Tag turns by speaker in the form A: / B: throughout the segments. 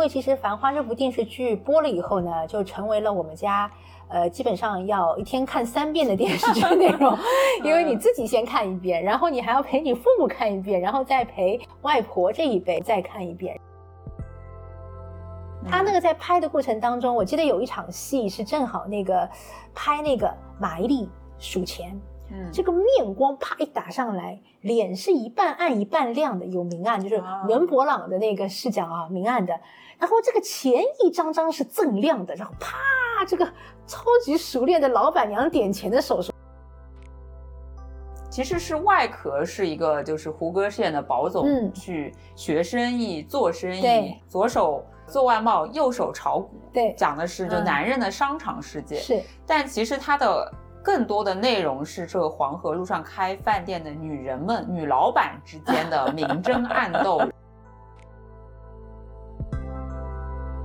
A: 为其实《繁花》这部电视剧播了以后呢，就成为了我们家。呃，基本上要一天看三遍的电视剧内容，因为你自己先看一遍，然后你还要陪你父母看一遍，然后再陪外婆这一辈再看一遍。他那个在拍的过程当中，我记得有一场戏是正好那个拍那个马伊琍数钱，嗯，这个面光啪一打上来，脸是一半暗一半亮的，有明暗，就是伦勃朗的那个视角啊，明暗的。然后这个钱一张张是锃亮的，然后啪，这个超级熟练的老板娘点钱的手势，
B: 其实是外壳是一个就是胡歌饰演的宝总去学生意做生意，左手做外贸，右手炒股，
A: 对，
B: 讲的是就男人的商场世界，
A: 是，
B: 但其实他的更多的内容是这个黄河路上开饭店的女人们、女老板之间的明争暗斗。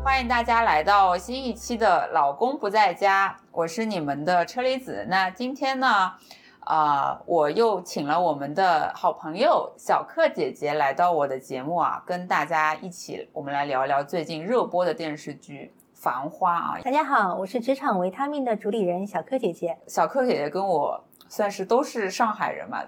B: 欢迎大家来到新一期的《老公不在家》，我是你们的车厘子。那今天呢，啊，我又请了我们的好朋友小克姐姐来到我的节目啊，跟大家一起，我们来聊聊最近热播的电视剧《繁花》啊。
A: 大家好，我是职场维他命的主理人小柯姐姐。
B: 小柯姐姐跟我算是都是上海人嘛，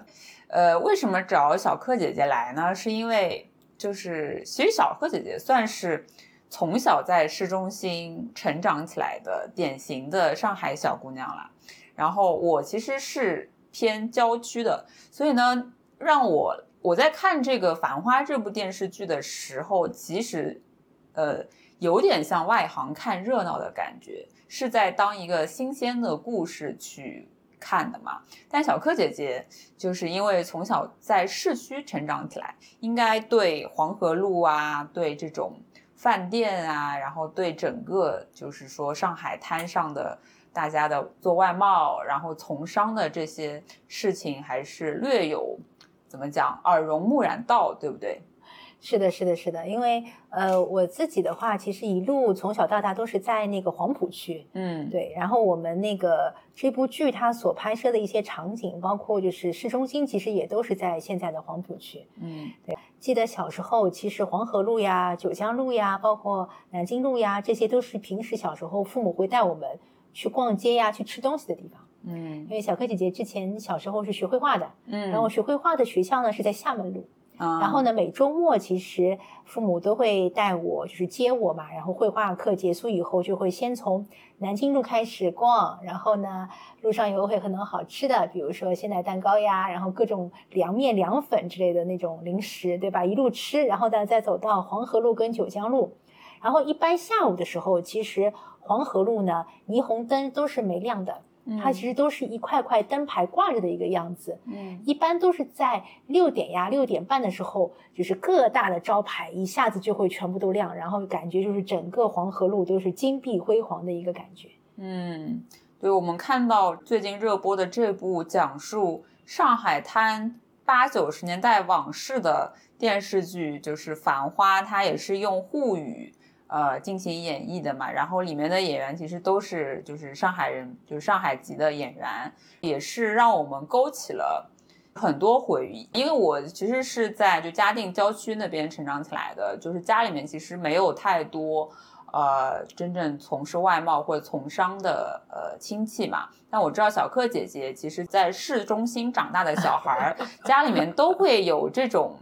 B: 呃，为什么找小柯姐姐来呢？是因为就是其实小柯姐姐算是。从小在市中心成长起来的典型的上海小姑娘了，然后我其实是偏郊区的，所以呢，让我我在看这个《繁花》这部电视剧的时候，其实，呃，有点像外行看热闹的感觉，是在当一个新鲜的故事去看的嘛。但小柯姐姐就是因为从小在市区成长起来，应该对黄河路啊，对这种。饭店啊，然后对整个就是说上海滩上的大家的做外贸，然后从商的这些事情，还是略有怎么讲耳濡目染到，对不对？
A: 是的，是的，是的，因为呃，我自己的话，其实一路从小到大都是在那个黄浦区，嗯，对。然后我们那个这部剧它所拍摄的一些场景，包括就是市中心，其实也都是在现在的黄浦区，嗯，对。记得小时候，其实黄河路呀、九江路呀，包括南京路呀，这些都是平时小时候父母会带我们去逛街呀、去吃东西的地方，嗯。因为小柯姐姐之前小时候是学绘画的，嗯，然后学绘画的学校呢是在厦门路。然后呢，每周末其实父母都会带我，就是接我嘛。然后绘画课结束以后，就会先从南京路开始逛。然后呢，路上有会很多好吃的，比如说鲜奶蛋糕呀，然后各种凉面、凉粉之类的那种零食，对吧？一路吃，然后呢，再走到黄河路跟九江路。然后一般下午的时候，其实黄河路呢，霓虹灯都是没亮的。它其实都是一块块灯牌挂着的一个样子，嗯，一般都是在六点呀、六点半的时候，就是各大的招牌一下子就会全部都亮，然后感觉就是整个黄河路都是金碧辉煌的一个感觉。
B: 嗯，对，我们看到最近热播的这部讲述上海滩八九十年代往事的电视剧，就是《繁花》，它也是用沪语。呃，进行演绎的嘛，然后里面的演员其实都是就是上海人，就是上海籍的演员，也是让我们勾起了很多回忆。因为我其实是在就嘉定郊区那边成长起来的，就是家里面其实没有太多呃真正从事外贸或者从商的呃亲戚嘛。但我知道小克姐姐其实在市中心长大的小孩儿，家里面都会有这种。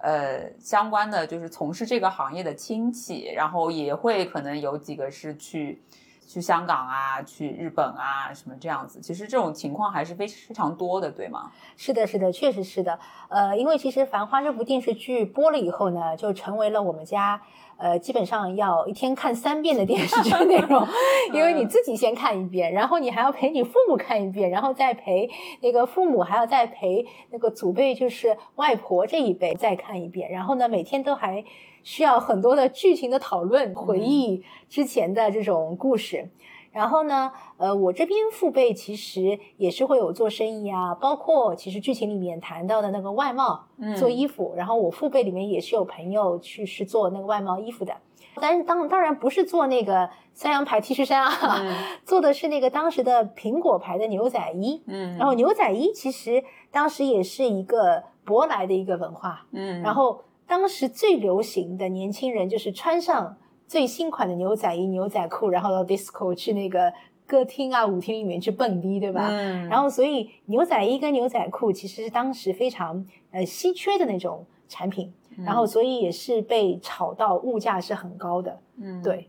B: 呃，相关的就是从事这个行业的亲戚，然后也会可能有几个是去去香港啊，去日本啊，什么这样子。其实这种情况还是非非常多的，对吗？
A: 是的，是的，确实是的。呃，因为其实《繁花》这部电视剧播了以后呢，就成为了我们家。呃，基本上要一天看三遍的电视剧内容，因为你自己先看一遍，然后你还要陪你父母看一遍，然后再陪那个父母，还要再陪那个祖辈，就是外婆这一辈再看一遍。然后呢，每天都还需要很多的剧情的讨论，回忆之前的这种故事。然后呢，呃，我这边父辈其实也是会有做生意啊，包括其实剧情里面谈到的那个外贸，做衣服。然后我父辈里面也是有朋友去是做那个外贸衣服的，但是当当然不是做那个三洋牌 T 恤衫啊，做的是那个当时的苹果牌的牛仔衣。嗯，然后牛仔衣其实当时也是一个舶来的一个文化。嗯，然后当时最流行的年轻人就是穿上。最新款的牛仔衣、牛仔裤，然后到 disco 去那个歌厅啊、舞厅里面去蹦迪，对吧？嗯。然后，所以牛仔衣跟牛仔裤其实是当时非常呃稀缺的那种产品，然后所以也是被炒到物价是很高的。嗯，对，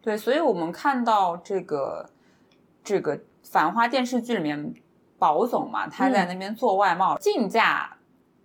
B: 对，所以我们看到这个这个《繁花》电视剧里面，宝总嘛，他在那边做外贸，进价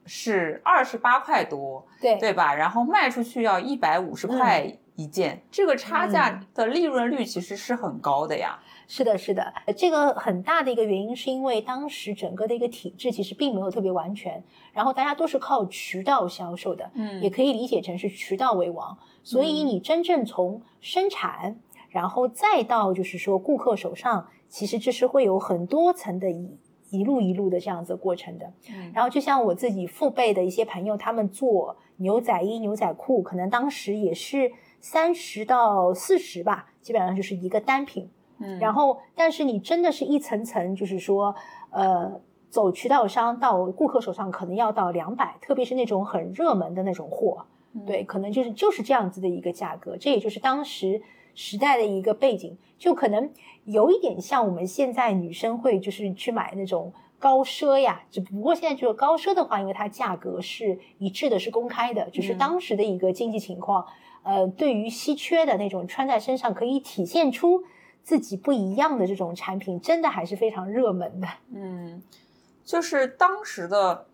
B: 是二十八块多，
A: 对
B: 对吧？然后卖出去要一百五十块。一件，这个差价的利润率其实是很高的呀。
A: 是的，是的，这个很大的一个原因是因为当时整个的一个体制其实并没有特别完全，然后大家都是靠渠道销售的，嗯，也可以理解成是渠道为王。所以你真正从生产，然后再到就是说顾客手上，其实这是会有很多层的一一路一路的这样子过程的。嗯然后就像我自己父辈的一些朋友，他们做牛仔衣、牛仔裤，可能当时也是。三十到四十吧，基本上就是一个单品。嗯，然后，但是你真的是一层层，就是说，呃，走渠道商到顾客手上，可能要到两百，特别是那种很热门的那种货，对，可能就是就是这样子的一个价格。这也就是当时时代的一个背景，就可能有一点像我们现在女生会就是去买那种高奢呀，只不过现在就是高奢的话，因为它价格是一致的，是公开的，就是当时的一个经济情况。呃，对于稀缺的那种穿在身上可以体现出自己不一样的这种产品，真的还是非常热门的。
B: 嗯，就是当时的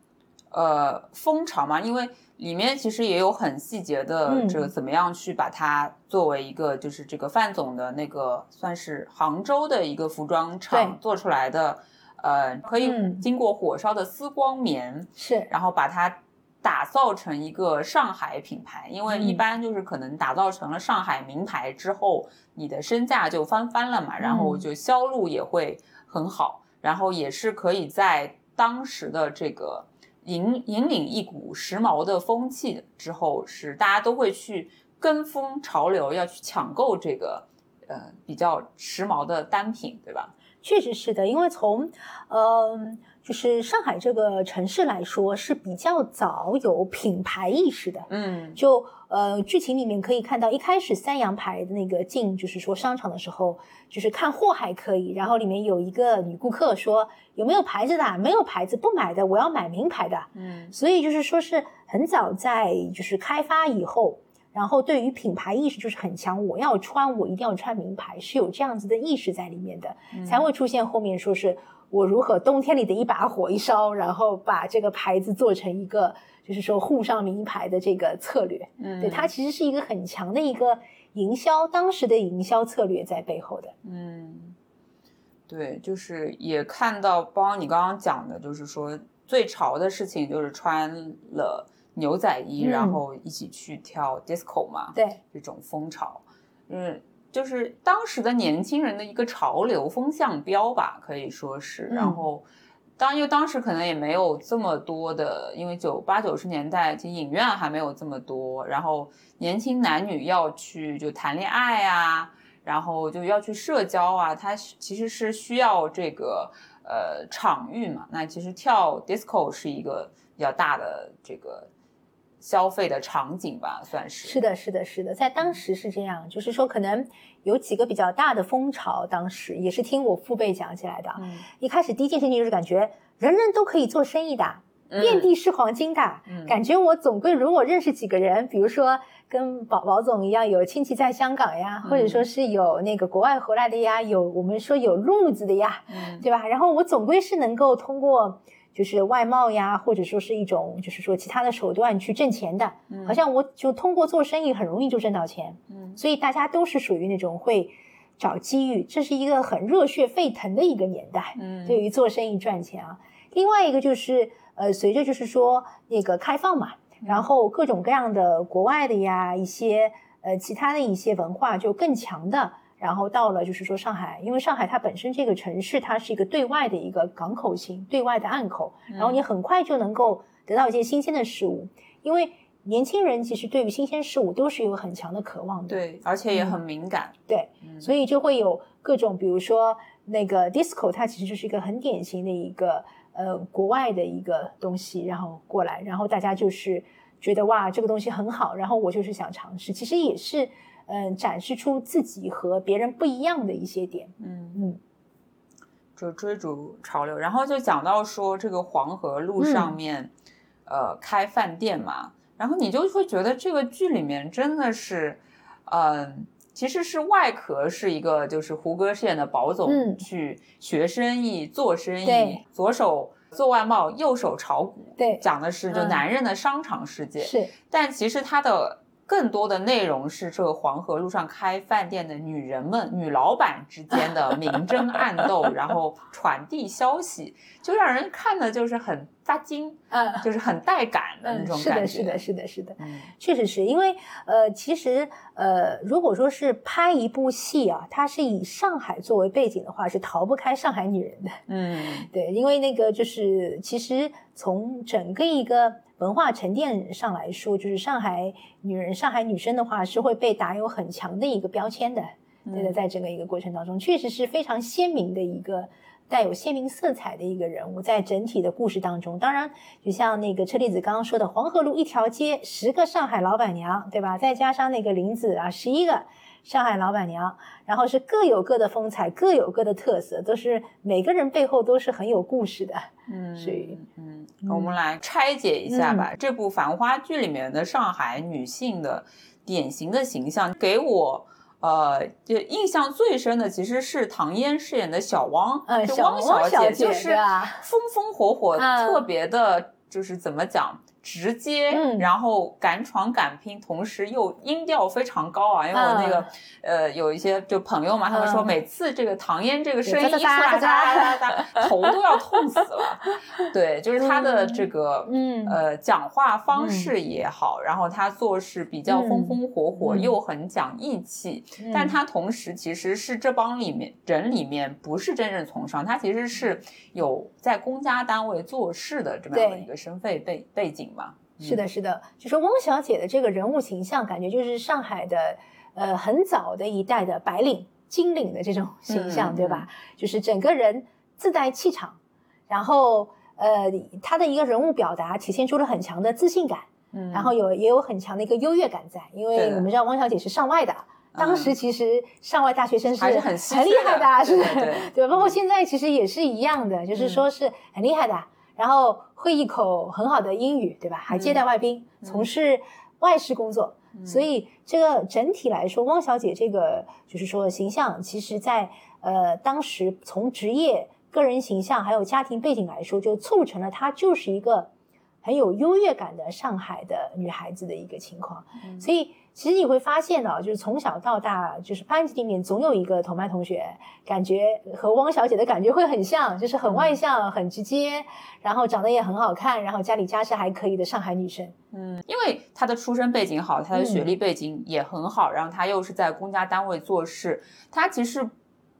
B: 呃风潮嘛，因为里面其实也有很细节的这个怎么样去把它作为一个就是这个范总的那个算是杭州的一个服装厂做出来的，呃，可以经过火烧的丝光棉
A: 是，
B: 然后把它。打造成一个上海品牌，因为一般就是可能打造成了上海名牌之后，你的身价就翻番了嘛，然后就销路也会很好，然后也是可以在当时的这个引引领一股时髦的风气之后，是大家都会去跟风潮流，要去抢购这个呃比较时髦的单品，对吧？
A: 确实是的，因为从嗯。就是上海这个城市来说是比较早有品牌意识的，嗯，就呃剧情里面可以看到，一开始三洋牌的那个进就是说商场的时候，就是看货还可以，然后里面有一个女顾客说有没有牌子的，没有牌子不买的，我要买名牌的，嗯，所以就是说是很早在就是开发以后，然后对于品牌意识就是很强，我要穿我一定要穿名牌，是有这样子的意识在里面的，才会出现后面说是。我如何冬天里的一把火一烧，然后把这个牌子做成一个，就是说沪上名牌的这个策略，嗯，对，它其实是一个很强的一个营销，当时的营销策略在背后的，
B: 嗯，对，就是也看到，包括你刚刚讲的，就是说最潮的事情就是穿了牛仔衣，然后一起去跳 disco 嘛，
A: 对，
B: 这种风潮，嗯。就是当时的年轻人的一个潮流风向标吧，可以说是。然后，当因为当时可能也没有这么多的，因为九八九十年代其实影院还没有这么多。然后年轻男女要去就谈恋爱啊，然后就要去社交啊，它其实是需要这个呃场域嘛。那其实跳 disco 是一个比较大的这个。消费的场景吧，算是
A: 是的，是的，是的，在当时是这样，就是说可能有几个比较大的风潮，当时也是听我父辈讲起来的。嗯，一开始第一件事情就是感觉人人都可以做生意的，遍地是黄金的，感觉我总归如果认识几个人，比如说跟宝宝总一样有亲戚在香港呀，或者说是有那个国外回来的呀，有我们说有路子的呀，对吧？然后我总归是能够通过。就是外贸呀，或者说是一种，就是说其他的手段去挣钱的，好像我就通过做生意很容易就挣到钱，嗯，所以大家都是属于那种会找机遇，这是一个很热血沸腾的一个年代，嗯，对于做生意赚钱啊。另外一个就是，呃，随着就是说那个开放嘛，然后各种各样的国外的呀，一些呃其他的一些文化就更强的。然后到了，就是说上海，因为上海它本身这个城市，它是一个对外的一个港口型、对外的岸口，然后你很快就能够得到一些新鲜的事物，因为年轻人其实对于新鲜事物都是有很强的渴望的，
B: 对，而且也很敏感，
A: 对，所以就会有各种，比如说那个 disco，它其实就是一个很典型的一个呃国外的一个东西，然后过来，然后大家就是觉得哇这个东西很好，然后我就是想尝试，其实也是。嗯，展示出自己和别人不一样的一些点。嗯。嗯，
B: 就追逐潮流，然后就讲到说这个黄河路上面，呃，开饭店嘛，然后你就会觉得这个剧里面真的是，嗯，其实是外壳是一个就是胡歌饰演的宝总去学生意做生意，左手做外贸，右手炒股，
A: 对，
B: 讲的是就男人的商场世界，
A: 是，
B: 但其实他的。更多的内容是这个黄河路上开饭店的女人们、女老板之间的明争暗斗，然后传递消息，就让人看的就是很扎金，嗯，就是很带感的那种
A: 感觉。是的，是的，是的，是的，嗯，确实是因为呃，其实呃，如果说是拍一部戏啊，它是以上海作为背景的话，是逃不开上海女人的，嗯，对，因为那个就是其实从整个一个。文化沉淀上来说，就是上海女人、上海女生的话，是会被打有很强的一个标签的。对的，在整个一个过程当中，确实是非常鲜明的一个带有鲜明色彩的一个人物，在整体的故事当中。当然，就像那个车厘子刚刚说的，黄河路一条街十个上海老板娘，对吧？再加上那个林子啊，十一个。上海老板娘，然后是各有各的风采，各有各的特色，都是每个人背后都是很有故事的。嗯，所以，
B: 嗯，我们来拆解一下吧。这部《繁花》剧里面的上海女性的典型的形象，给我呃，就印象最深的其实是唐嫣饰演的小汪，就汪
A: 小
B: 姐，就是风风火火，特别的，就是怎么讲？直接，然后敢闯敢拼，同时又音调非常高啊！因为我那个呃有一些就朋友嘛，他们说每次这个唐嫣这个声音一出来，哒哒哒，头都要痛死了。对，就是他的这个嗯呃讲话方式也好，然后他做事比较风风火火，又很讲义气，但他同时其实是这帮里面人里面不是真正从商，他其实是有在公家单位做事的这么样的一个身份背背景。
A: 是的，是的，就是汪小姐的这个人物形象，感觉就是上海的呃很早的一代的白领、金领的这种形象，对吧？就是整个人自带气场，然后呃，她的一个人物表达体现出了很强的自信感，嗯，然后有也有很强的一个优越感在，因为我们知道汪小姐是上外的，当时其实上外大学生是
B: 很
A: 很厉害的，是
B: 对
A: 对，包括现在其实也是一样的，就是说是很厉害的。然后会一口很好的英语，对吧？还接待外宾，从事外事工作。所以这个整体来说，汪小姐这个就是说形象，其实在呃当时从职业、个人形象还有家庭背景来说，就促成了她就是一个很有优越感的上海的女孩子的一个情况。所以。其实你会发现呢，就是从小到大，就是班级里面总有一个同班同学，感觉和汪小姐的感觉会很像，就是很外向、很直接，然后长得也很好看，然后家里家世还可以的上海女生。
B: 嗯，因为她的出身背景好，她的学历背景也很好，然后她又是在公家单位做事，她其实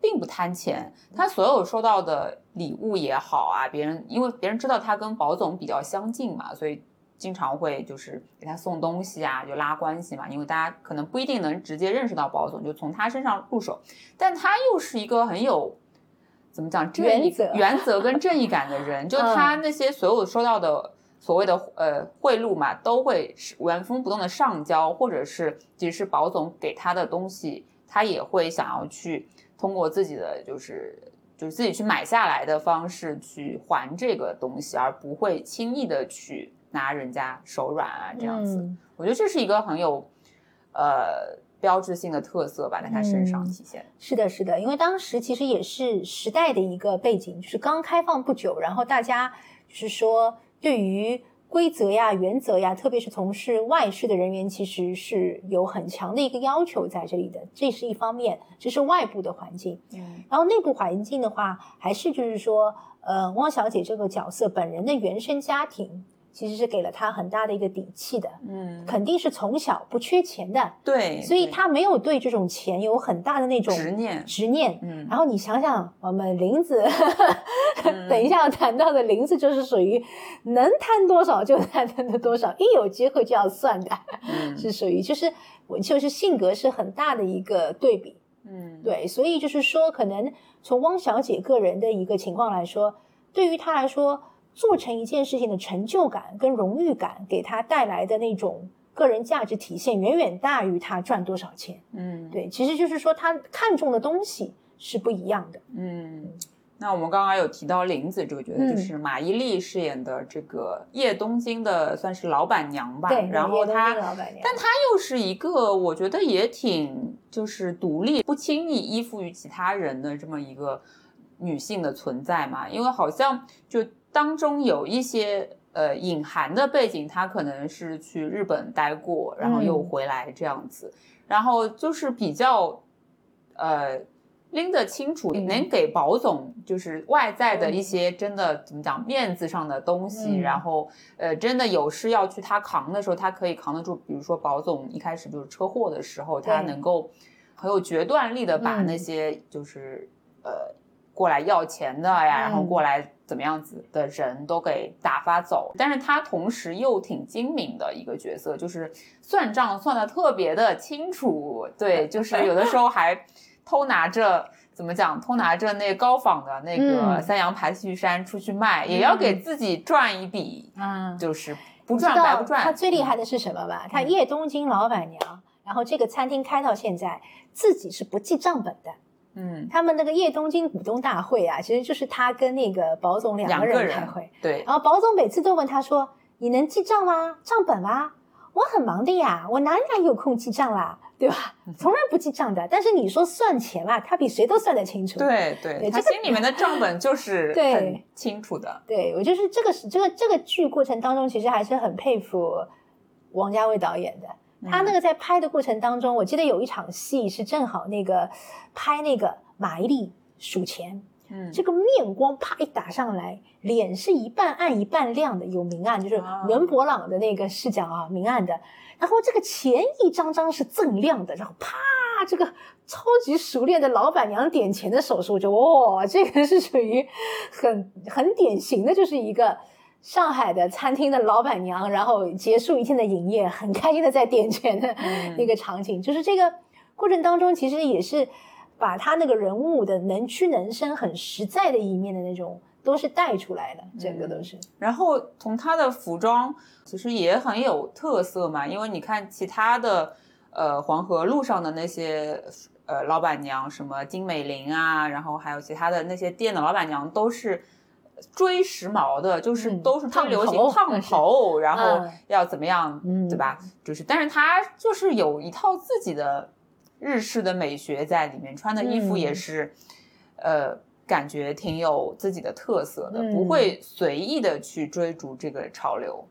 B: 并不贪钱，他所有收到的礼物也好啊，别人因为别人知道他跟宝总比较相近嘛，所以。经常会就是给他送东西啊，就拉关系嘛。因为大家可能不一定能直接认识到宝总，就从他身上入手。但他又是一个很有怎么讲
A: 原则、
B: 原则跟正义感的人。就他那些所有收到的所谓的呃贿赂嘛，都会原封不动的上交，或者是即使是保总给他的东西，他也会想要去通过自己的就是就是自己去买下来的方式去还这个东西，而不会轻易的去。拿人家手软啊，这样子，我觉得这是一个很有，呃，标志性的特色吧，在他身上体现。
A: 是的，是的，因为当时其实也是时代的一个背景，就是刚开放不久，然后大家就是说对于规则呀、原则呀，特别是从事外事的人员，其实是有很强的一个要求在这里的，这是一方面，这是外部的环境。嗯，然后内部环境的话，还是就是说，呃，汪小姐这个角色本人的原生家庭。其实是给了他很大的一个底气的，嗯，肯定是从小不缺钱的，
B: 对，
A: 所以他没有对这种钱有很大的那种
B: 执念，
A: 执念，嗯。然后你想想，我们林子，等一下要谈到的林子就是属于能贪多少就贪的多少，一有机会就要算的，是属于就是我就是性格是很大的一个对比，嗯，对，所以就是说，可能从汪小姐个人的一个情况来说，对于她来说。做成一件事情的成就感跟荣誉感，给她带来的那种个人价值体现远远大于他赚多少钱。嗯，对，其实就是说他看重的东西是不一样的。
B: 嗯。那我们刚刚有提到林子这个角色，就是马伊琍饰演的这个叶东京的算是老板娘吧。
A: 对，
B: 然后她，
A: 但
B: 她又是一个我觉得也挺就是独立，不轻易依附于其他人的这么一个女性的存在嘛。因为好像就当中有一些呃隐含的背景，她可能是去日本待过，然后又回来这样子，然后就是比较呃。拎得清楚，能给保总就是外在的一些真的怎么讲面子上的东西，然后呃真的有事要去他扛的时候，他可以扛得住。比如说保总一开始就是车祸的时候，他能够很有决断力的把那些就是呃过来要钱的呀，然后过来怎么样子的人都给打发走。但是他同时又挺精明的一个角色，就是算账算的特别的清楚。对，就是有的时候还。偷拿着怎么讲？偷拿着那高仿的那个三洋牌 T 恤衫出去卖，也要给自己赚一笔。嗯，就是不赚白不赚。
A: 他最厉害的是什么吧？他叶东京老板娘，然后这个餐厅开到现在，自己是不记账本的。嗯，他们那个叶东京股东大会啊，其实就是他跟那个保总两个人开会。
B: 对。
A: 然后保总每次都问他说：“你能记账吗？账本吗？”我很忙的呀，我哪哪有空记账啦？对吧？从来不记账的。但是你说算钱嘛，他比谁都算得清楚。
B: 对对，他心里面的账本就 是很清楚的。
A: 对我就是这个是这个这个剧过程当中，其实还是很佩服王家卫导演的。他那个在拍的过程当中，我记得有一场戏是正好那个拍那个马伊琍数钱。嗯，这个面光啪一打上来，脸是一半暗一半亮的，有明暗，就是伦勃朗的那个视角啊，明暗的。然后这个钱一张张是锃亮的，然后啪，这个超级熟练的老板娘点钱的手势，我就哇，这个是属于很很典型的，就是一个上海的餐厅的老板娘，然后结束一天的营业，很开心的在点钱的那个场景，就是这个过程当中，其实也是把他那个人物的能屈能伸、很实在的一面的那种。都是带出来的，整个都是。
B: 然后从他的服装其实也很有特色嘛，因为你看其他的，呃，黄河路上的那些呃老板娘，什么金美玲啊，然后还有其他的那些店的老板娘，都是追时髦的，就是都是追流行烫头，然后要怎么样，对吧？就是，但是他就是有一套自己的日式的美学在里面，穿的衣服也是，呃。感觉挺有自己的特色的，不会随意的去追逐这个潮流。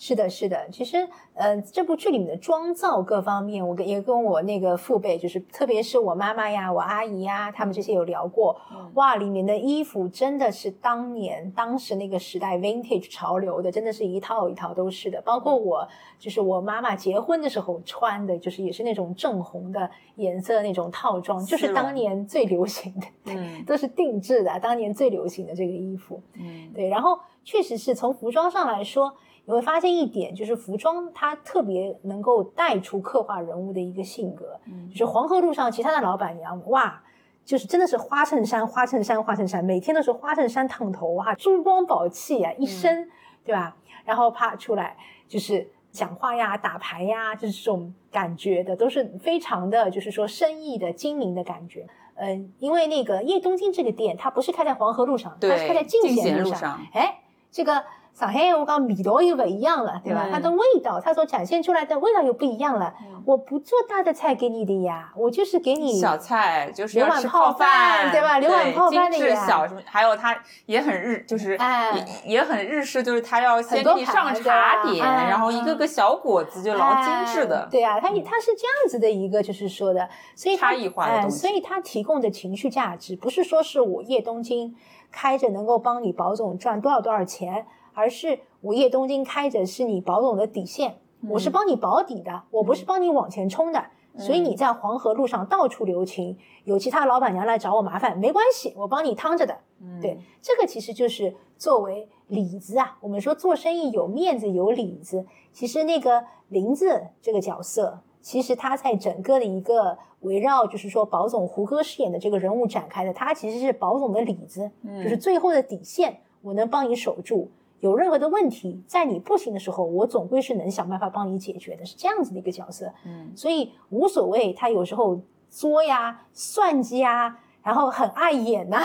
A: 是的，是的，其实，呃，这部剧里面的妆造各方面，我跟也跟我那个父辈，就是特别是我妈妈呀、我阿姨呀，他们这些有聊过。哇，里面的衣服真的是当年当时那个时代 vintage 潮流的，真的是一套一套都是的。包括我，就是我妈妈结婚的时候穿的，就是也是那种正红的颜色那种套装，就是当年最流行的，嗯，都是定制的，当年最流行的这个衣服。嗯，对，然后确实是从服装上来说。你会发现一点，就是服装它特别能够带出刻画人物的一个性格。嗯，就是黄河路上其他的老板娘，哇，就是真的是花衬衫、花衬衫、花衬衫，每天都是花衬衫烫头啊，珠光宝气啊，一身，对吧？然后啪出来就是讲话呀、打牌呀，就是这种感觉的，都是非常的，就是说生意的精明的感觉。嗯，因为那个叶东京这个店，它不是开在黄河路上，它是开在进贤路上。哎，这个。上海我讲味道又不一样了，对吧？它的味道，它所展现出来的味道又不一样了。我不做大的菜给你的呀，我就是给你
B: 小菜，就是
A: 刘碗泡饭，对吧？刘碗泡饭的
B: 呀。小什么？还有它也很日，就是也也很日式，就是它要先给你上茶点，然后一个个小果子就老精致的。
A: 对啊，它它是这样子的一个，就是说的，所以
B: 差异化的东西。
A: 所以它提供的情绪价值，不是说是我叶东京开着能够帮你保总赚多少多少钱。而是午夜东京开着是你保总的底线，我是帮你保底的，我不是帮你往前冲的，所以你在黄河路上到处留情，有其他老板娘来找我麻烦没关系，我帮你趟着的。对，这个其实就是作为里子啊，我们说做生意有面子有里子，其实那个林子这个角色，其实他在整个的一个围绕就是说保总胡歌饰演的这个人物展开的，他其实是保总的里子，就是最后的底线，我能帮你守住。有任何的问题，在你不行的时候，我总归是能想办法帮你解决的，是这样子的一个角色。嗯，所以无所谓，他有时候作呀、算计呀，然后很碍眼呐，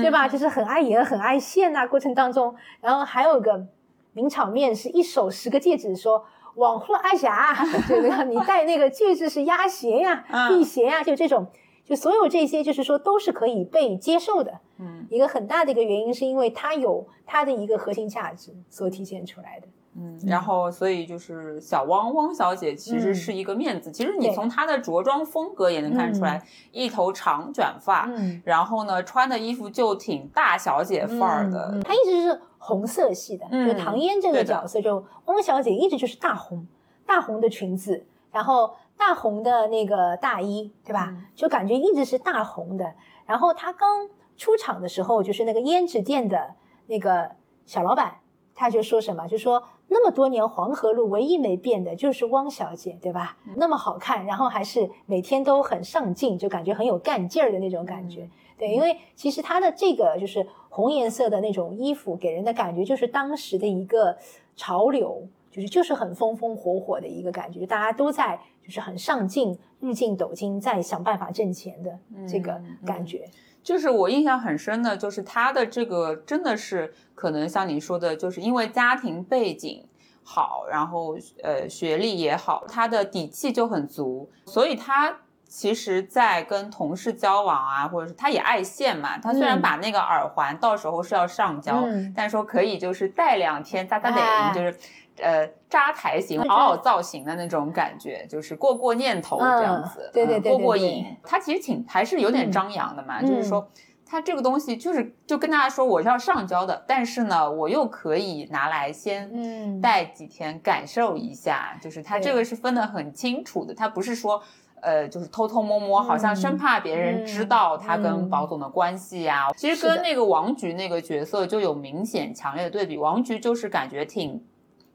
A: 对吧？就是很碍眼、很碍线呐。过程当中，然后还有个名场面，是一手十个戒指，说往后阿霞，对不对？你戴那个戒指是压邪呀、辟邪呀，就这种。就所有这些，就是说都是可以被接受的。嗯，一个很大的一个原因是因为它有它的一个核心价值所体现出来的。
B: 嗯，然后所以就是小汪汪小姐其实是一个面子。其实你从她的着装风格也能看出来，一头长卷发，嗯然后呢穿的衣服就挺大小姐范儿的。
A: 她一直是红色系的，就唐嫣这个角色，就汪小姐一直就是大红大红的裙子，然后。大红的那个大衣，对吧？就感觉一直是大红的。然后他刚出场的时候，就是那个胭脂店的那个小老板，他就说什么，就说那么多年黄河路唯一没变的就是汪小姐，对吧？那么好看，然后还是每天都很上镜，就感觉很有干劲儿的那种感觉。对，因为其实他的这个就是红颜色的那种衣服，给人的感觉就是当时的一个潮流。就是就是很风风火火的一个感觉，大家都在就是很上进、日进斗金，在想办法挣钱的这个感觉。
B: 就是我印象很深的，就是他的这个真的是可能像你说的，就是因为家庭背景好，然后呃学历也好，他的底气就很足，所以他其实，在跟同事交往啊，或者是他也爱现嘛，他虽然把那个耳环到时候是要上交，但说可以就是戴两天，扎扎得就是。呃，扎台型、嗷嗷造型的那种感觉，就是过过念头这样子，
A: 对对对，
B: 过过瘾。他其实挺还是有点张扬的嘛，就是说他这个东西就是就跟大家说我是要上交的，但是呢，我又可以拿来先嗯带几天感受一下，就是他这个是分得很清楚的，他不是说呃就是偷偷摸摸，好像生怕别人知道他跟宝总的关系呀。其实跟那个王菊那个角色就有明显强烈的对比，王菊就是感觉挺。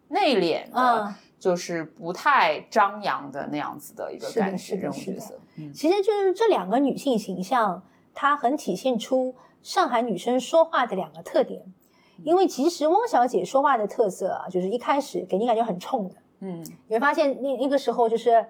B: 内敛的，就是不太张扬的那样子的一个感觉，这种角色。
A: 嗯，其实就是这两个女性形象，它很体现出上海女生说话的两个特点。因为其实汪小姐说话的特色啊，就是一开始给你感觉很冲的。嗯，你会发现那那个时候就是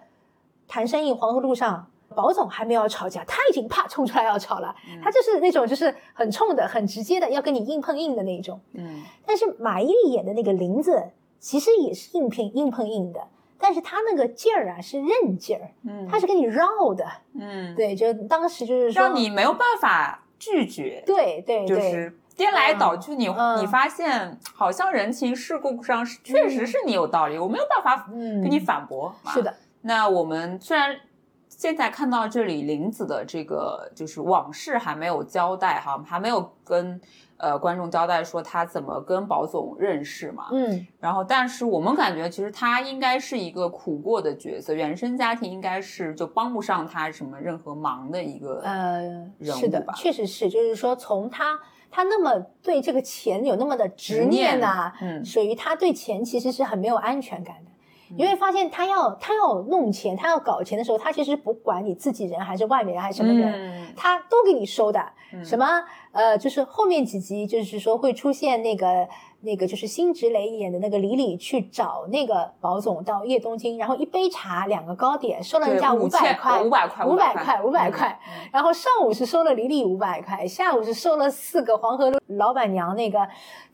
A: 谈生意，黄河路上，宝总还没有吵架，他已经啪冲出来要吵了。他就是那种就是很冲的、很直接的，要跟你硬碰硬的那种。嗯，但是马伊琍演的那个林子。其实也是硬拼硬碰硬的，但是他那个劲儿啊是韧劲儿，嗯，他是跟你绕的，嗯，对，就当时就是说
B: 让你没有办法拒绝，
A: 对对，
B: 就是颠来倒去，你你发现好像人情世故上是确实是你有道理，我没有办法跟你反驳，
A: 是的。
B: 那我们虽然现在看到这里林子的这个就是往事还没有交代哈，还没有跟。呃，观众交代说他怎么跟宝总认识嘛？嗯，然后但是我们感觉其实他应该是一个苦过的角色，原生家庭应该是就帮不上他什么任何忙的一个呃人
A: 物吧？确实是，就是说从他他那么对这个钱有那么的执念呐，嗯，属于他对钱其实是很没有安全感的。你会发现他要他要弄钱，他要搞钱的时候，他其实不管你自己人还是外面人还是什么人，他都给你收的，什么。呃，就是后面几集，就是说会出现那个。那个就是辛芷蕾演的那个李李去找那个宝总到叶东京，然后一杯茶两个糕点收了人家五百块，
B: 五百块，
A: 五百块，五百块。然后上午是收了李李五百块，下午是收了四个黄河路老板娘那个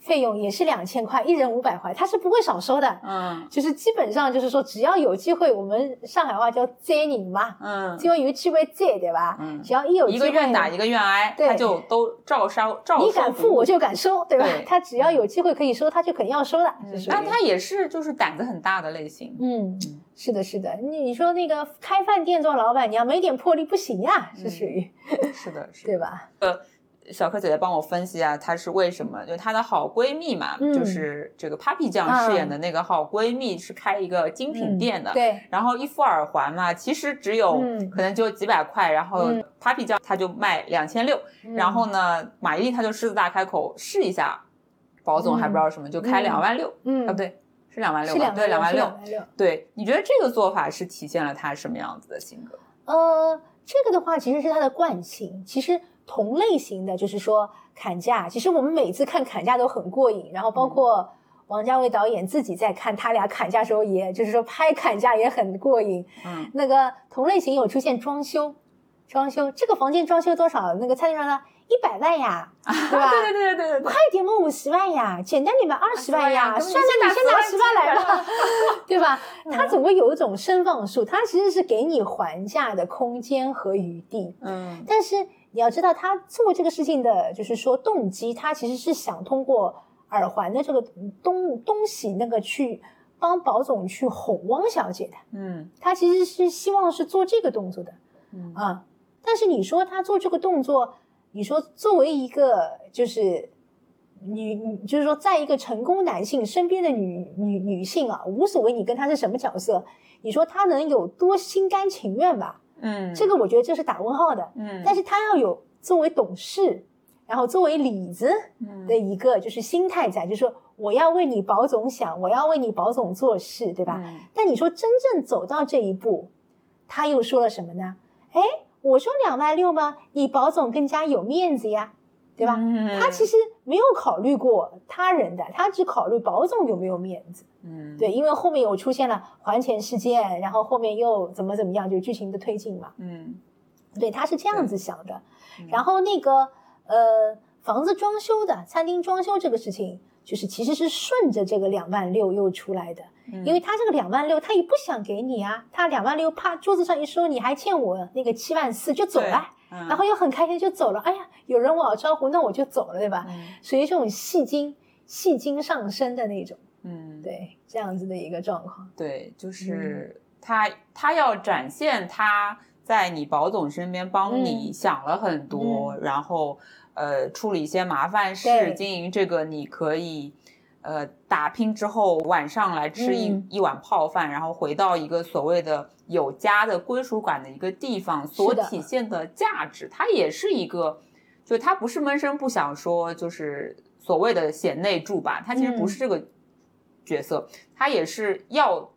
A: 费用也是两千块，一人五百块，他是不会少收的。嗯，就是基本上就是说只要有机会，我们上海话叫接你嘛，嗯，只要有机会接，对吧？嗯，只要一有
B: 一个愿打一个愿挨，他就都照收照
A: 你敢付我就敢收，对吧？他只要有机会。可以说，他就肯定要收的。
B: 但他也是，就是胆子很大的类型。
A: 嗯，是的，是的。你你说那个开饭店做老板娘没点魄力不行呀，是属于。
B: 是的，是，
A: 对吧？
B: 呃。小柯姐姐帮我分析啊，她是为什么？就她的好闺蜜嘛，就是这个 Papi 酱饰演的那个好闺蜜是开一个精品店的，
A: 对。
B: 然后一副耳环嘛，其实只有可能就几百块，然后 Papi 酱她就卖两千六，然后呢，马伊琍她就狮子大开口试一下。保总还不知道什么，就开两万六，嗯，啊不对，是两万六吧？对，两万六。对，你觉得这个做法是体现了他什么样子的性格？
A: 呃，这个的话其实是他的惯性。其实同类型的，就是说砍价，其实我们每次看砍价都很过瘾。然后包括王家卫导演自己在看他俩砍价时候，也就是说拍砍价也很过瘾。嗯，那个同类型有出现装修，装修这个房间装修多少？那个餐厅上呢？一百万呀，对吧？
B: 对对对对对，
A: 快点嘛，五十万呀，简单点嘛，二十万呀，算了，你先拿十万来吧，对吧？他总会有一种声放数，他其实是给你还价的空间和余地。嗯，但是你要知道，他做这个事情的，就是说动机，他其实是想通过耳环的这个东东西那个去帮保总去哄汪小姐的。嗯，他其实是希望是做这个动作的。嗯啊，但是你说他做这个动作。你说，作为一个就是女，就是说，在一个成功男性身边的女女女性啊，无所谓你跟他是什么角色，你说他能有多心甘情愿吧？嗯，这个我觉得这是打问号的。嗯，但是他要有作为董事，然后作为里子的一个就是心态在，就是说我要为你保总想，我要为你保总做事，对吧？但你说真正走到这一步，他又说了什么呢？哎。我说两万六吗？你保总更加有面子呀，对吧？他其实没有考虑过他人的，他只考虑保总有没有面子。嗯，对，因为后面有出现了还钱事件，然后后面又怎么怎么样，就剧情的推进嘛。嗯，对，他是这样子想的。然后那个呃，房子装修的，餐厅装修这个事情，就是其实是顺着这个两万六又出来的。因为他这个两万六，他也不想给你啊，他两万六啪桌子上一收，你还欠我那个七万四就走了，然后又很开心就走了。哎呀，有人我招呼，那我就走了，对吧？属于这种戏精戏精上身的那种，嗯，对，这样子的一个状况。
B: 对，就是他他要展现他在你保总身边帮你想了很多，然后呃处理一些麻烦事，经营这个你可以。呃，打拼之后晚上来吃一一碗泡饭，然后回到一个所谓的有家的归属感的一个地方，所体现的价值，它也是一个，就它不是闷声不响说，就是所谓的贤内助吧，它其实不是这个角色，它也是要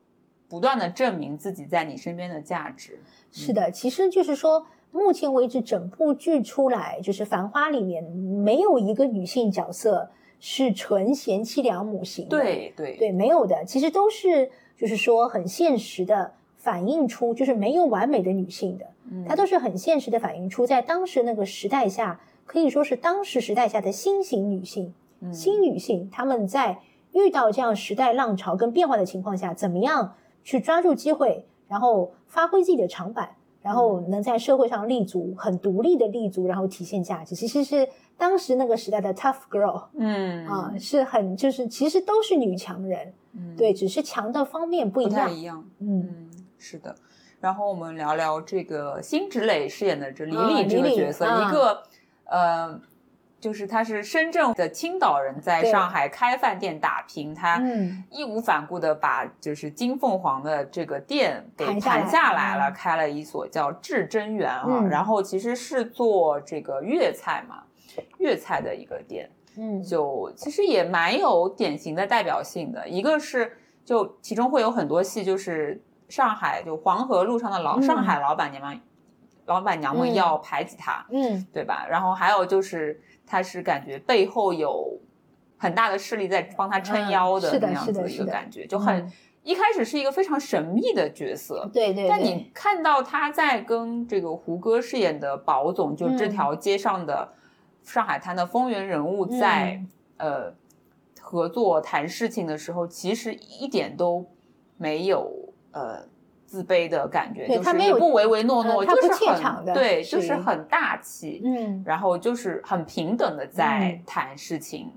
B: 不断的证明自己在你身边的价值。
A: 是的，其实就是说，目前为止整部剧出来，就是《繁花》里面没有一个女性角色。是纯贤妻良母型，
B: 对对
A: 对，没有的，其实都是就是说很现实的反映出，就是没有完美的女性的，它都是很现实的反映出，在当时那个时代下，可以说是当时时代下的新型女性，新女性，她们在遇到这样时代浪潮跟变化的情况下，怎么样去抓住机会，然后发挥自己的长板。然后能在社会上立足，很独立的立足，然后体现价值，其实是当时那个时代的 tough girl，嗯。啊，是很就是其实都是女强人，嗯，对，只是强的方面不一样，
B: 不太一样，嗯，是的。然后我们聊聊这个辛芷蕾饰演的这李李这个角色，一个呃。就是他是深圳的青岛人，在上海开饭店打拼，他义无反顾的把就是金凤凰的这个店给盘下来了，开了一所叫至真园啊，然后其实是做这个粤菜嘛，粤菜的一个店，嗯，就其实也蛮有典型的代表性的，一个是就其中会有很多戏，就是上海就黄河路上的老上海老板娘们，老板娘们要排挤他，嗯，对吧？然后还有就是。他是感觉背后有很大的势力在帮他撑腰的那样子的一个感觉，就很一开始是一个非常神秘的角色，
A: 对对。
B: 但你看到他在跟这个胡歌饰演的宝总，就这条街上的上海滩的风云人物，在呃合作谈事情的时候，其实一点都没有呃。自卑的感觉，就是也不唯唯诺诺，就是很对，就是很大气，嗯，然后就是很平等的在谈事情，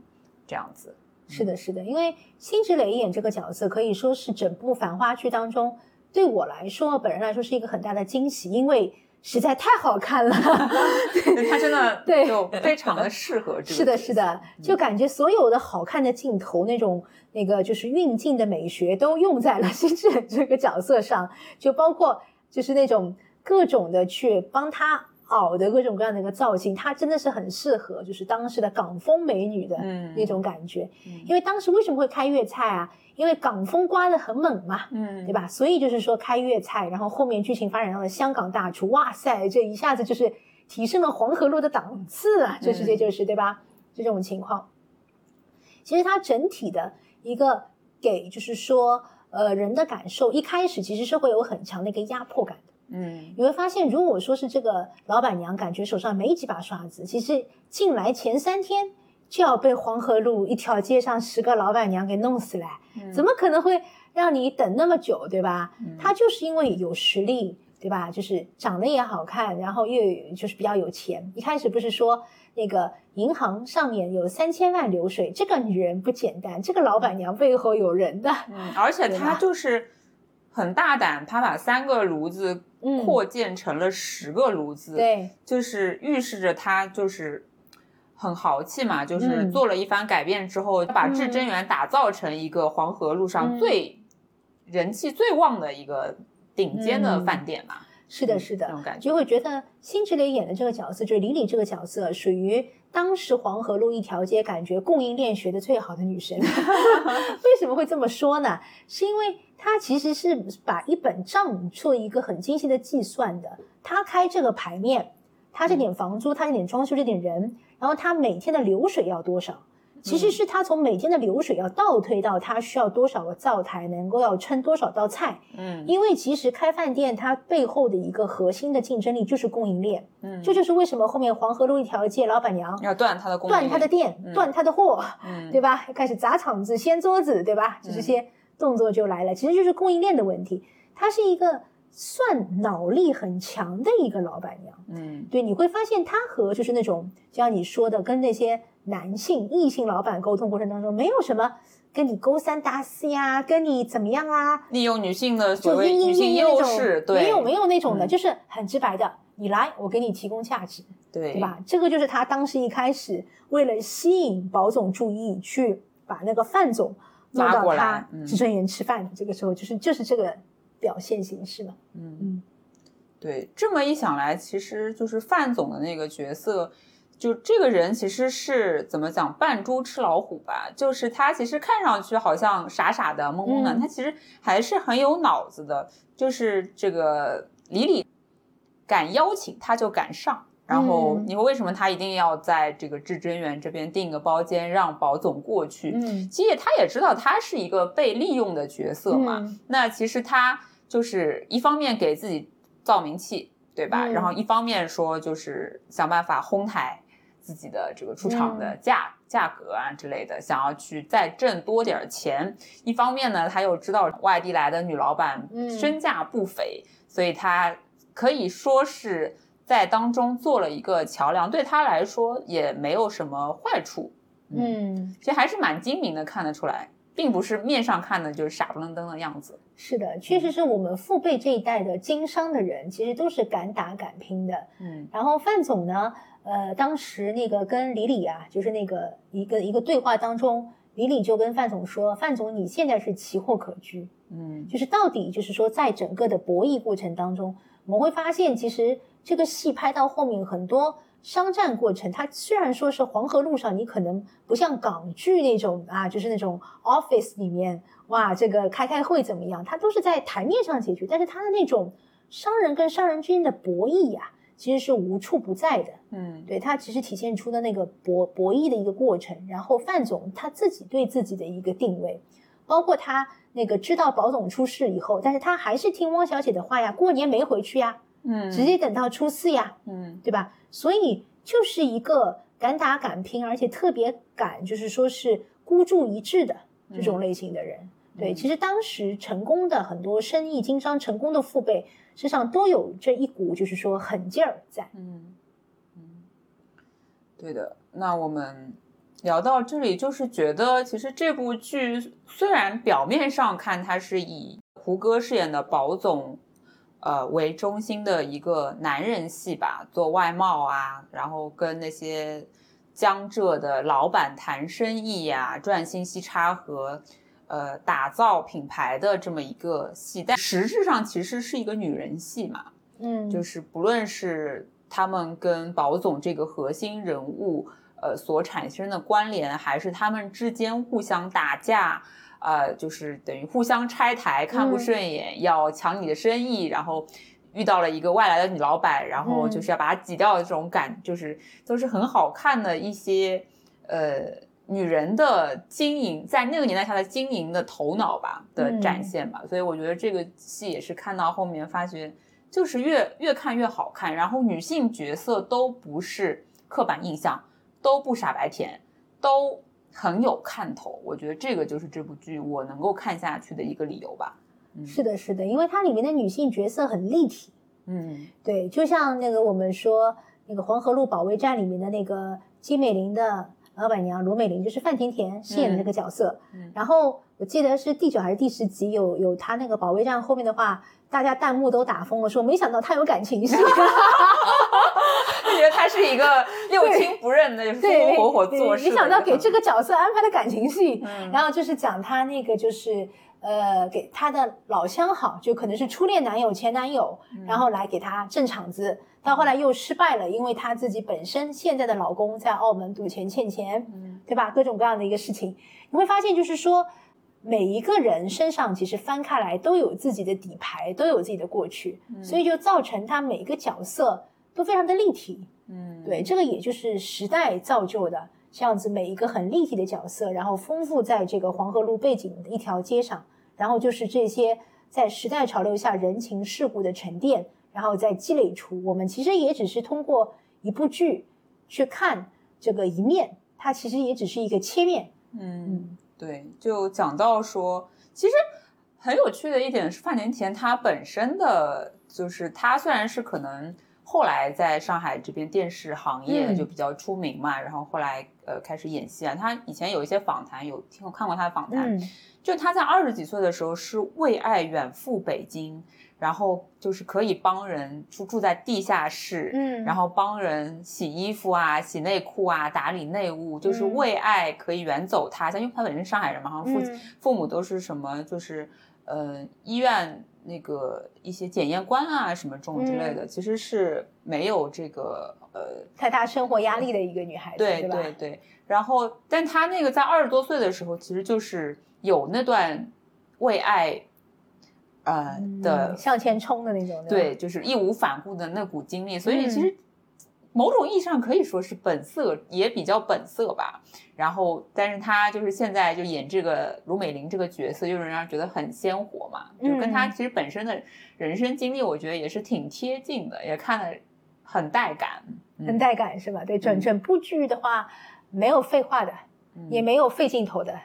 B: 这样子。
A: 是的，是的，因为辛芷蕾演这个角色可以说是整部繁花剧当中对我来说，本人来说是一个很大的惊喜，因为。实在太好看了，
B: 他真的
A: 对，
B: 就非常的适合。
A: 是的，是的，就感觉所有的好看的镜头，那种那个就是运镜的美学都用在了辛芷蕾这个角色上，就包括就是那种各种的去帮他熬的各种各样的一个造型，它真的是很适合，就是当时的港风美女的那种感觉。因为当时为什么会开粤菜啊？因为港风刮得很猛嘛，嗯，对吧？所以就是说开粤菜，然后后面剧情发展到了香港大厨，哇塞，这一下子就是提升了黄河路的档次啊，这直接就是对吧？这种情况，其实它整体的一个给就是说，呃，人的感受一开始其实是会有很强的一个压迫感的。嗯，你会发现，如果说是这个老板娘感觉手上没几把刷子，其实进来前三天就要被黄河路一条街上十个老板娘给弄死了，怎么可能会让你等那么久，对吧？他就是因为有实力。对吧？就是长得也好看，然后又就是比较有钱。一开始不是说那个银行上面有三千万流水，这个女人不简单，这个老板娘背后有人的。
B: 嗯，而且 她就是很大胆，她把三个炉子扩建成了十个炉子，
A: 对，
B: 就是预示着他就是很豪气嘛。就是做了一番改变之后，把至臻园打造成一个黄河路上最人气最旺的一个。顶尖的饭店嘛，
A: 是的，是的，
B: 这种感
A: 觉。就会觉得辛芷蕾演的这个角色，就是李李这个角色，属于当时黄河路一条街感觉供应链学的最好的女生。为什么会这么说呢？是因为她其实是把一本账做一个很精细的计算的。她开这个牌面，她这点房租，她这点装修，这点人，然后她每天的流水要多少？其实是他从每天的流水要倒推到他需要多少个灶台，能够要称多少道菜。嗯，因为其实开饭店它背后的一个核心的竞争力就是供应链。嗯，这就是为什么后面黄河路一条街老板娘
B: 要断他的供
A: 断他的店，断他的货，嗯，对吧？开始砸场子、掀桌子，对吧？就这些动作就来了，其实就是供应链的问题。他是一个算脑力很强的一个老板娘。嗯，对，你会发现他和就是那种就像你说的跟那些。男性异性老板沟通过程当中，没有什么跟你勾三搭四呀，跟你怎么样啊？
B: 利用女性的所谓女性优势，对，
A: 没有没有那种的，就是很直白的，你来，我给你提供价值，
B: 对
A: 对吧？这个就是他当时一开始为了吸引保总注意，去把那个范总拉到他至臻园吃饭，这个时候就是就是这个表现形式嘛。嗯嗯，
B: 对，这么一想来，其实就是范总的那个角色。就这个人其实是怎么讲，扮猪吃老虎吧？就是他其实看上去好像傻傻的、懵懵的，他其实还是很有脑子的。就是这个李李敢邀请，他就敢上。然后你说为什么他一定要在这个至臻园这边订个包间，让保总过去？嗯，其实他也知道他是一个被利用的角色嘛。那其实他就是一方面给自己造名气，对吧？然后一方面说就是想办法哄抬。自己的这个出厂的价价格啊之类的，想要去再挣多点钱。一方面呢，他又知道外地来的女老板身价不菲，所以他可以说是在当中做了一个桥梁，对他来说也没有什么坏处。嗯，其实还是蛮精明的，看得出来，并不是面上看的就是傻不愣登的样子。
A: 是的，确实是我们父辈这一代的经商的人，其实都是敢打敢拼的。嗯，然后范总呢？呃，当时那个跟李李啊，就是那个一个一个对话当中，李李就跟范总说：“范总，你现在是奇货可居，嗯，就是到底就是说，在整个的博弈过程当中，我们会发现，其实这个戏拍到后面很多商战过程，它虽然说是黄河路上，你可能不像港剧那种啊，就是那种 office 里面哇，这个开开会怎么样，它都是在台面上解决，但是它的那种商人跟商人之间的博弈呀。”其实是无处不在的，嗯，对，它其实体现出的那个博博弈的一个过程。然后范总他自己对自己的一个定位，包括他那个知道保总出事以后，但是他还是听汪小姐的话呀，过年没回去呀，嗯，直接等到初四呀，嗯，对吧？所以就是一个敢打敢拼，而且特别敢，就是说是孤注一掷的这种类型的人。对，其实当时成功的很多生意经商成功的父辈。实际上都有这一股，就是说狠劲儿在。嗯
B: 嗯，对的。那我们聊到这里，就是觉得其实这部剧虽然表面上看它是以胡歌饰演的宝总，呃为中心的一个男人戏吧，做外贸啊，然后跟那些江浙的老板谈生意呀，赚信息差和。呃，打造品牌的这么一个戏，但实质上其实是一个女人戏嘛。嗯，就是不论是他们跟宝总这个核心人物，呃，所产生的关联，还是他们之间互相打架，呃，就是等于互相拆台，看不顺眼，要抢你的生意，然后遇到了一个外来的女老板，然后就是要把她挤掉的这种感，就是都是很好看的一些呃女人的经营，在那个年代下的经营的头脑吧的展现吧。所以我觉得这个戏也是看到后面发觉，就是越越看越好看，然后女性角色都不是刻板印象，都不傻白甜，都很有看头。我觉得这个就是这部剧我能够看下去的一个理由吧。
A: 是的，是的，因为它里面的女性角色很立体，
B: 嗯，
A: 对，就像那个我们说那个黄河路保卫战里面的那个金美玲的老板娘罗美玲，就是范甜甜饰演的那个角色。然后我记得是第九还是第十集有有她那个保卫战后面的话，大家弹幕都打疯了，说没想到她有感情戏，就
B: 觉得她是一个六亲不认的，就是风风火火做事。
A: 没想到给这个角色安排的感情戏，然后就是讲她那个就是。呃，给她的老相好，就可能是初恋男友、前男友，然后来给她镇场子。到后来又失败了，因为她自己本身现在的老公在澳门赌钱欠钱，对吧？各种各样的一个事情，你会发现，就是说每一个人身上其实翻开来都有自己的底牌，都有自己的过去，所以就造成他每一个角色都非常的立体。
B: 嗯，
A: 对，这个也就是时代造就的。这样子每一个很立体的角色，然后丰富在这个黄河路背景的一条街上，然后就是这些在时代潮流下人情世故的沉淀，然后再积累出我们其实也只是通过一部剧去看这个一面，它其实也只是一个切面。
B: 嗯，对，就讲到说，其实很有趣的一点是范甜甜她本身的就是他虽然是可能。后来在上海这边电视行业就比较出名嘛，然后后来呃开始演戏啊。他以前有一些访谈，有听过看过他的访谈，就他在二十几岁的时候是为爱远赴北京，然后就是可以帮人住住在地下室，
A: 嗯，
B: 然后帮人洗衣服啊、洗内裤啊、打理内务，就是为爱可以远走他乡，因为他本身是上海人嘛，好像父父母都是什么，就是呃医院。那个一些检验官啊，什么这种之类的，其实是没有这个呃
A: 太大生活压力的一个女孩子，
B: 对
A: 对
B: 对对。然后，但她那个在二十多岁的时候，其实就是有那段为爱呃的
A: 向前冲的那种，
B: 对，就是义无反顾的那股精力，所以其实。某种意义上可以说是本色，也比较本色吧。然后，但是他就是现在就演这个卢美玲这个角色，就是让人觉得很鲜活嘛，就跟他其实本身的人生经历，我觉得也是挺贴近的，也看得很带感，
A: 很带感是吧？对，整整部剧的话，没有废话的，也没有费镜头的，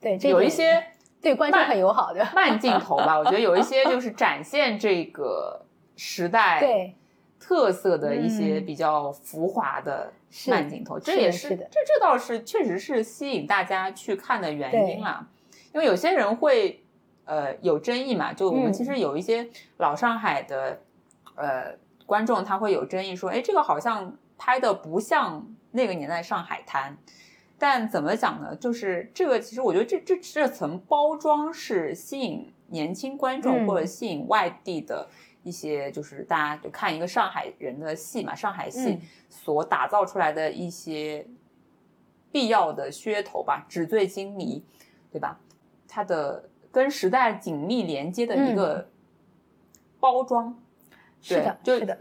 A: 对，这
B: 有一些
A: 对观众很友好的
B: 慢镜头吧。我觉得有一些就是 展现这个时代。
A: 对。
B: 特色的一些比较浮华的慢镜头，这也是
A: 这
B: 这倒是确实是吸引大家去看的原因啦。因为有些人会呃有争议嘛，就我们其实有一些老上海的呃观众，他会有争议说，哎，这个好像拍的不像那个年代上海滩。但怎么讲呢？就是这个其实我觉得这这这层包装是吸引年轻观众或者吸引外地的。一些就是大家就看一个上海人的戏嘛，上海戏所打造出来的一些必要的噱头吧，纸醉金迷，对吧？它的跟时代紧密连接的一个包装，
A: 是的，
B: 是
A: 的。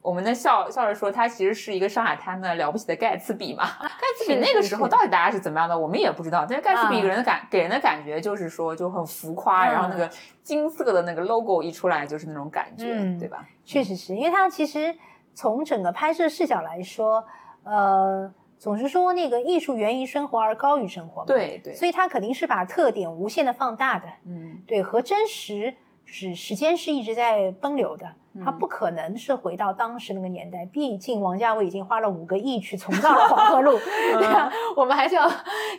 B: 我们在笑笑着说，它其实是一个上海滩的了不起的盖茨比嘛。盖茨比那个时候到底大家是怎么样的，我们也不知道。但是盖茨比给人的感给人的感觉就是说就很浮夸，然后那个金色的那个 logo 一出来就是那种感觉，对吧？
A: 确实是因为它其实从整个拍摄视角来说，呃，总是说那个艺术源于生活而高于生活，
B: 对对，
A: 所以它肯定是把特点无限的放大的，
B: 嗯，
A: 对，和真实是时间是一直在奔流的。他不可能是回到当时那个年代，毕竟王家卫已经花了五个亿去重造了黄河路，对 吧？我们还是要，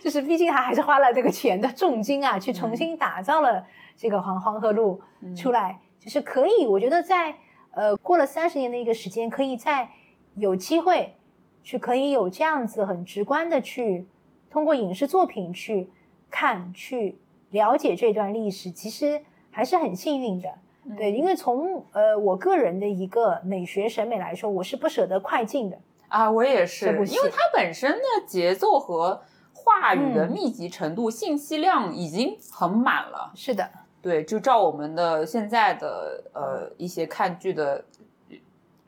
A: 就是毕竟他还是花了这个钱的重金啊，去重新打造了这个黄黄河路出来，就是可以。我觉得在呃过了三十年的一个时间，可以在有机会去可以有这样子很直观的去通过影视作品去看去了解这段历史，其实还是很幸运的。对，因为从呃我个人的一个美学审美来说，我是不舍得快进的
B: 啊，我也是，因为它本身的节奏和话语的密集程度、信息量已经很满了。
A: 是的，
B: 对，就照我们的现在的呃一些看剧的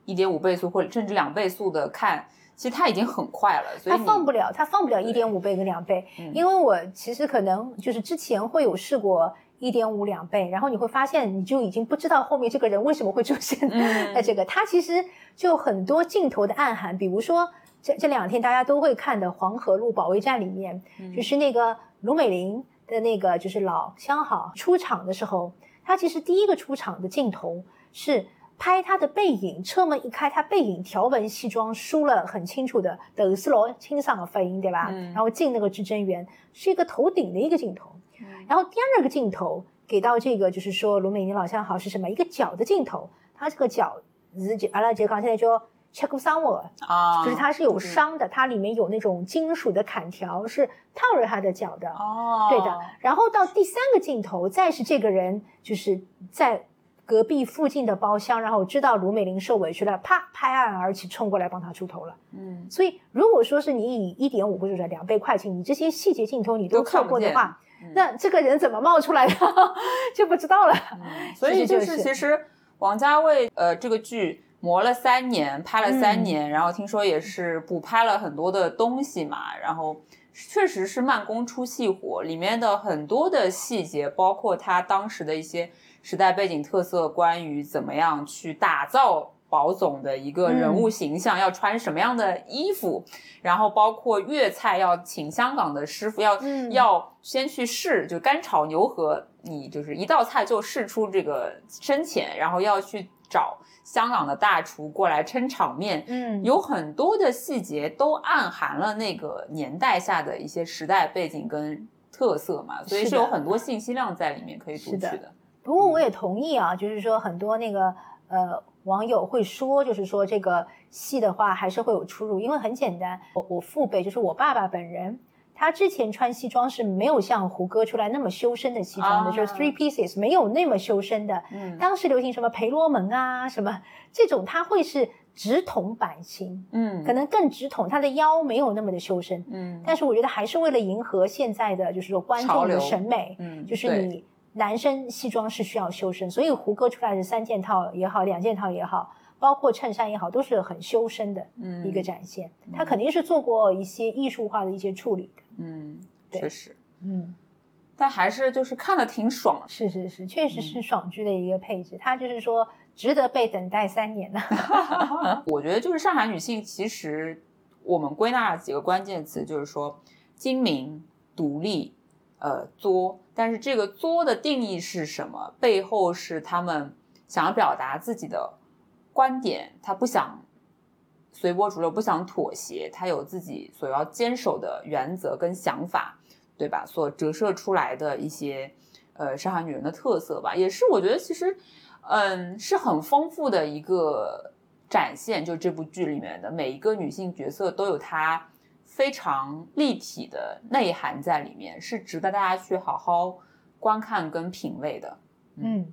B: 一点五倍速或者甚至两倍速的看，其实它已经很快了。所以
A: 它放不了，它放不了一点五倍跟两倍，因为我其实可能就是之前会有试过。一点五两倍，然后你会发现，你就已经不知道后面这个人为什么会出现在这个。他其实就很多镜头的暗含，比如说这这两天大家都会看的《黄河路保卫战》里面，就是那个卢美玲的那个就是老相好出场的时候，他其实第一个出场的镜头是拍他的背影，车门一开，他背影条纹西装梳了很清楚的德斯罗清爽的发音，对吧？然后进那个至真园是一个头顶的一个镜头。然后第二个镜头给到这个，就是说卢美玲老相好是什么？一个脚的镜头，他这个脚是阿拉杰刚现在就 check 伤我啊，就是它是有伤的，它里面有那种金属的砍条是套着他的脚的哦，对的。然后到第三个镜头，再是这个人就是在隔壁附近的包厢，然后知道卢美玲受委屈了，啪拍案而起，冲过来帮他出头了。嗯，所以如果说是你以一点五或者说两倍快进，你这些细节镜头你都错过的话。那这个人怎么冒出来的 就不知道了。
B: 所以就是其实王家卫呃这个剧磨了三年，拍了三年，然后听说也是补拍了很多的东西嘛，然后确实是慢工出细活，里面的很多的细节，包括他当时的一些时代背景特色，关于怎么样去打造。宝总的一个人物形象要穿什么样的衣服，然后包括粤菜要请香港的师傅，要要先去试，就干炒牛河，你就是一道菜就试出这个深浅，然后要去找香港的大厨过来撑场面，嗯，有很多的细节都暗含了那个年代下的一些时代背景跟特色嘛，所以是有很多信息量在里面可以读取的。
A: 不过我也同意啊，就是说很多那个呃。网友会说，就是说这个戏的话还是会有出入，因为很简单，我我父辈就是我爸爸本人，他之前穿西装是没有像胡歌出来那么修身的西装的，就是 three pieces 没有那么修身的。嗯，当时流行什么培罗门啊什么这种，他会是直筒版型，嗯，可能更直筒，他的腰没有那么的修身，嗯，但是我觉得还是为了迎合现在的就是说观众的审美，嗯，就是你。男生西装是需要修身，所以胡歌出来的三件套也好，两件套也好，包括衬衫也好，都是很修身的一个展现。他肯定是做过一些艺术化的一些处理的。
B: 嗯，确实，嗯，但还是就是看的挺爽。
A: 是是是，确实是爽剧的一个配置。他就是说值得被等待三年呢。
B: 我觉得就是上海女性，其实我们归纳了几个关键词，就是说精明、独立。呃，作，但是这个作的定义是什么？背后是他们想要表达自己的观点，他不想随波逐流，不想妥协，他有自己所要坚守的原则跟想法，对吧？所折射出来的一些呃上海女人的特色吧，也是我觉得其实嗯是很丰富的一个展现。就这部剧里面的每一个女性角色都有她。非常立体的内涵在里面，是值得大家去好好观看跟品味的。
A: 嗯，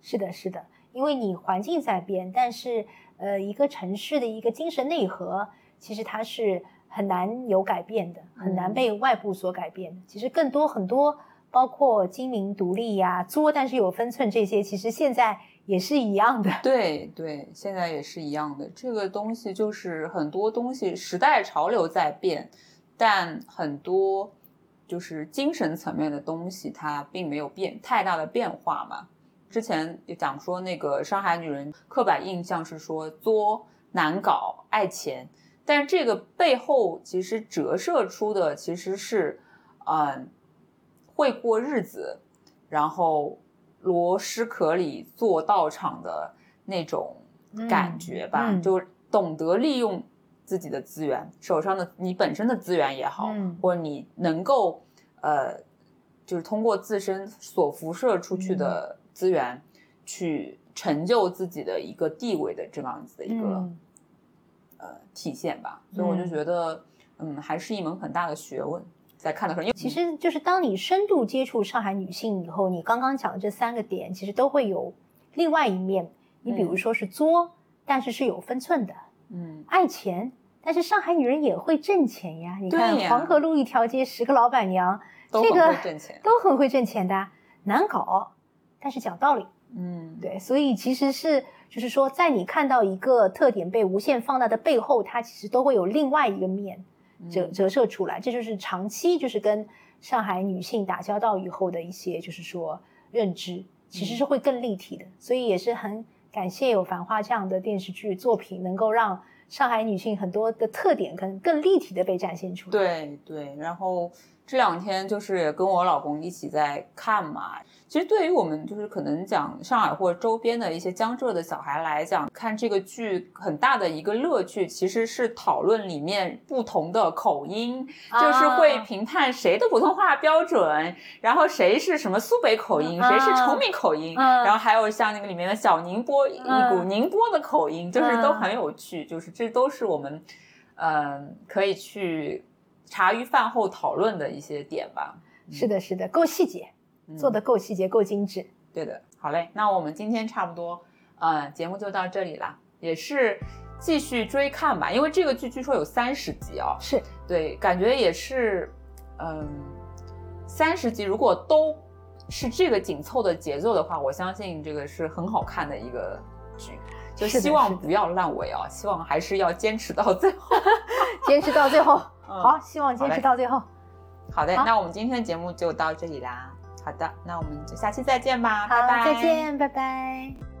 A: 是的，是的，因为你环境在变，但是呃，一个城市的一个精神内核，其实它是很难有改变的，很难被外部所改变的。其实更多很多，包括精明独立呀、作但是有分寸这些，其实现在。也是一样的，
B: 对对，现在也是一样的。这个东西就是很多东西，时代潮流在变，但很多就是精神层面的东西，它并没有变太大的变化嘛。之前也讲说，那个上海女人刻板印象是说作、难搞、爱钱，但这个背后其实折射出的其实是，嗯，会过日子，然后。螺蛳壳里做道场的那种感觉吧，就懂得利用自己的资源，手上的你本身的资源也好，或者你能够呃，就是通过自身所辐射出去的资源，去成就自己的一个地位的这样子的一个呃体现吧。所以我就觉得，嗯，还是一门很大的学问。在看的时候，因为
A: 其实就是当你深度接触上海女性以后，你刚刚讲的这三个点，其实都会有另外一面。你比如说是作，但是是有分寸的，嗯，爱钱，但是上海女人也会挣钱呀。你看黄河路一条街十个老板娘，这个
B: 挣钱，
A: 都很会挣钱的。难搞，但是讲道理。嗯，对，所以其实是就是说，在你看到一个特点被无限放大的背后，它其实都会有另外一个面折折射出来。这就是长期就是跟上海女性打交道以后的一些就是说认知，其实是会更立体的。所以也是很感谢有《繁花》这样的电视剧作品，能够让上海女性很多的特点可能更立体的被展现出来。
B: 对对，然后。这两天就是也跟我老公一起在看嘛。其实对于我们就是可能讲上海或者周边的一些江浙的小孩来讲，看这个剧很大的一个乐趣，其实是讨论里面不同的口音，就是会评判谁的普通话标准，然后谁是什么苏北口音，谁是崇明口音，然后还有像那个里面的小宁波一股宁波的口音，就是都很有趣，就是这都是我们嗯可以去。茶余饭后讨论的一些点吧，
A: 是的，是的，够细节，做的够细节，够精致。
B: 对的，好嘞，那我们今天差不多，呃，节目就到这里啦，也是继续追看吧，因为这个剧据说有三十集哦，
A: 是。
B: 对，感觉也是，嗯，三十集如果都是这个紧凑的节奏的话，我相信这个是很好看的一个剧，就希望不要烂尾啊，希望还是要坚持到最后，
A: 坚持到最后。好，希望坚持到最后。
B: 好的，那我们今天的节目就到这里啦。好的，那我们就下期再见吧，拜拜。
A: 再见，拜拜。